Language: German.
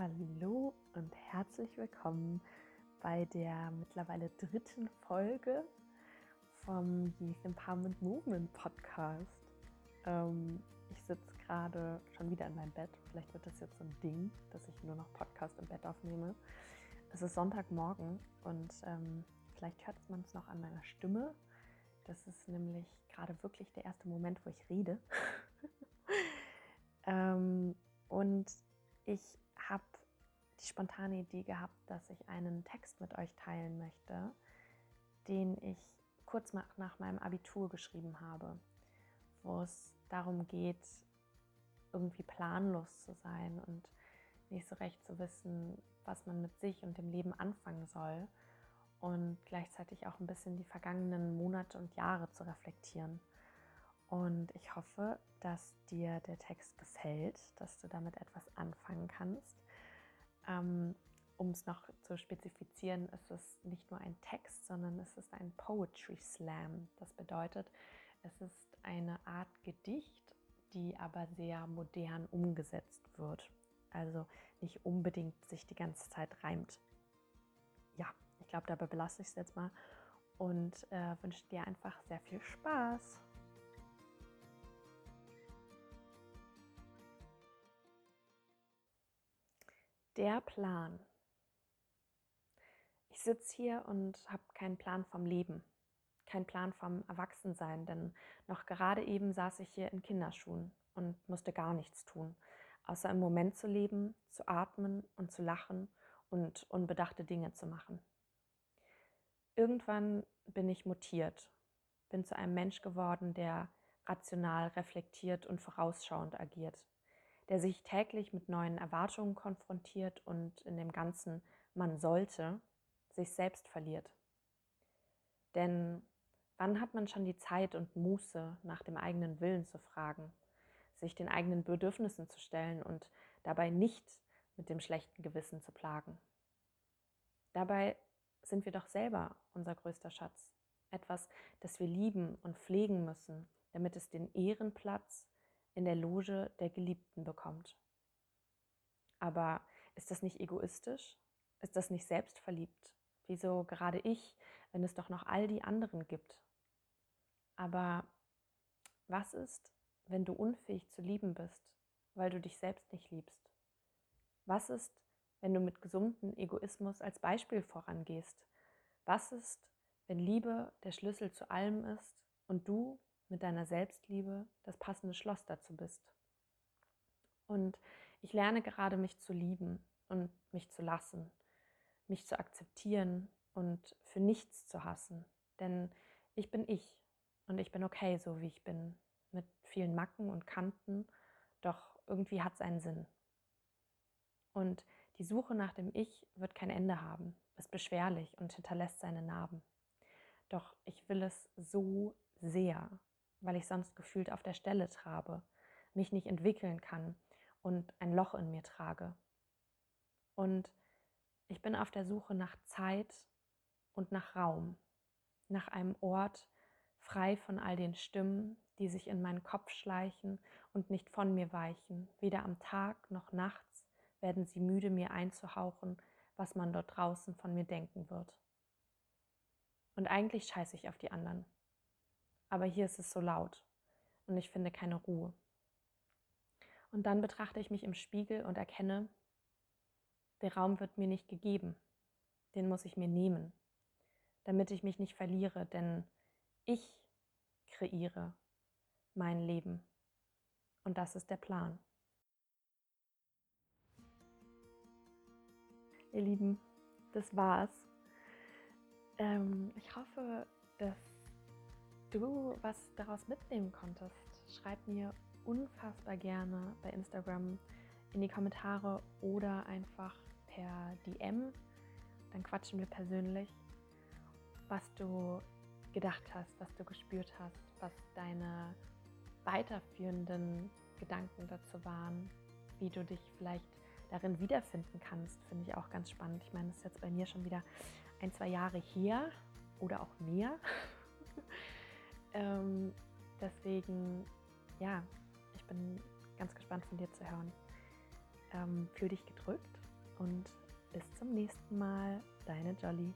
Hallo und herzlich willkommen bei der mittlerweile dritten Folge vom Youth Empowerment Movement Podcast. Ähm, ich sitze gerade schon wieder in meinem Bett. Vielleicht wird das jetzt so ein Ding, dass ich nur noch Podcast im Bett aufnehme. Es ist Sonntagmorgen und ähm, vielleicht hört man es noch an meiner Stimme. Das ist nämlich gerade wirklich der erste Moment, wo ich rede. ähm, und ich die spontane Idee gehabt, dass ich einen Text mit euch teilen möchte, den ich kurz nach meinem Abitur geschrieben habe, wo es darum geht, irgendwie planlos zu sein und nicht so recht zu wissen, was man mit sich und dem Leben anfangen soll und gleichzeitig auch ein bisschen die vergangenen Monate und Jahre zu reflektieren. Und ich hoffe, dass dir der Text gefällt, dass du damit etwas anfangen kannst. Ähm, um es noch zu spezifizieren, ist es nicht nur ein Text, sondern es ist ein Poetry Slam. Das bedeutet, es ist eine Art Gedicht, die aber sehr modern umgesetzt wird. Also nicht unbedingt sich die ganze Zeit reimt. Ja, ich glaube, dabei belasse ich es jetzt mal und äh, wünsche dir einfach sehr viel Spaß. Der Plan. Ich sitze hier und habe keinen Plan vom Leben, keinen Plan vom Erwachsensein, denn noch gerade eben saß ich hier in Kinderschuhen und musste gar nichts tun, außer im Moment zu leben, zu atmen und zu lachen und unbedachte Dinge zu machen. Irgendwann bin ich mutiert, bin zu einem Mensch geworden, der rational, reflektiert und vorausschauend agiert der sich täglich mit neuen Erwartungen konfrontiert und in dem ganzen man sollte sich selbst verliert. Denn wann hat man schon die Zeit und Muße, nach dem eigenen Willen zu fragen, sich den eigenen Bedürfnissen zu stellen und dabei nicht mit dem schlechten Gewissen zu plagen? Dabei sind wir doch selber unser größter Schatz, etwas, das wir lieben und pflegen müssen, damit es den Ehrenplatz in der Loge der Geliebten bekommt. Aber ist das nicht egoistisch? Ist das nicht selbstverliebt? Wieso gerade ich, wenn es doch noch all die anderen gibt? Aber was ist, wenn du unfähig zu lieben bist, weil du dich selbst nicht liebst? Was ist, wenn du mit gesundem Egoismus als Beispiel vorangehst? Was ist, wenn Liebe der Schlüssel zu allem ist und du mit deiner Selbstliebe das passende Schloss dazu bist. Und ich lerne gerade mich zu lieben und mich zu lassen, mich zu akzeptieren und für nichts zu hassen. Denn ich bin ich und ich bin okay, so wie ich bin, mit vielen Macken und Kanten, doch irgendwie hat es einen Sinn. Und die Suche nach dem Ich wird kein Ende haben, ist beschwerlich und hinterlässt seine Narben. Doch ich will es so sehr weil ich sonst gefühlt auf der Stelle trabe, mich nicht entwickeln kann und ein Loch in mir trage. Und ich bin auf der Suche nach Zeit und nach Raum, nach einem Ort frei von all den Stimmen, die sich in meinen Kopf schleichen und nicht von mir weichen. Weder am Tag noch nachts werden sie müde, mir einzuhauchen, was man dort draußen von mir denken wird. Und eigentlich scheiße ich auf die anderen aber hier ist es so laut und ich finde keine Ruhe. Und dann betrachte ich mich im Spiegel und erkenne, der Raum wird mir nicht gegeben, den muss ich mir nehmen, damit ich mich nicht verliere, denn ich kreiere mein Leben und das ist der Plan. Ihr Lieben, das war's. Ähm, ich hoffe, dass du was daraus mitnehmen konntest, schreib mir unfassbar gerne bei Instagram in die Kommentare oder einfach per DM. Dann quatschen wir persönlich, was du gedacht hast, was du gespürt hast, was deine weiterführenden Gedanken dazu waren, wie du dich vielleicht darin wiederfinden kannst, finde ich auch ganz spannend. Ich meine, das ist jetzt bei mir schon wieder ein, zwei Jahre her oder auch mehr. Ähm, deswegen, ja, ich bin ganz gespannt von dir zu hören. Ähm, fühl dich gedrückt und bis zum nächsten Mal, deine Jolly.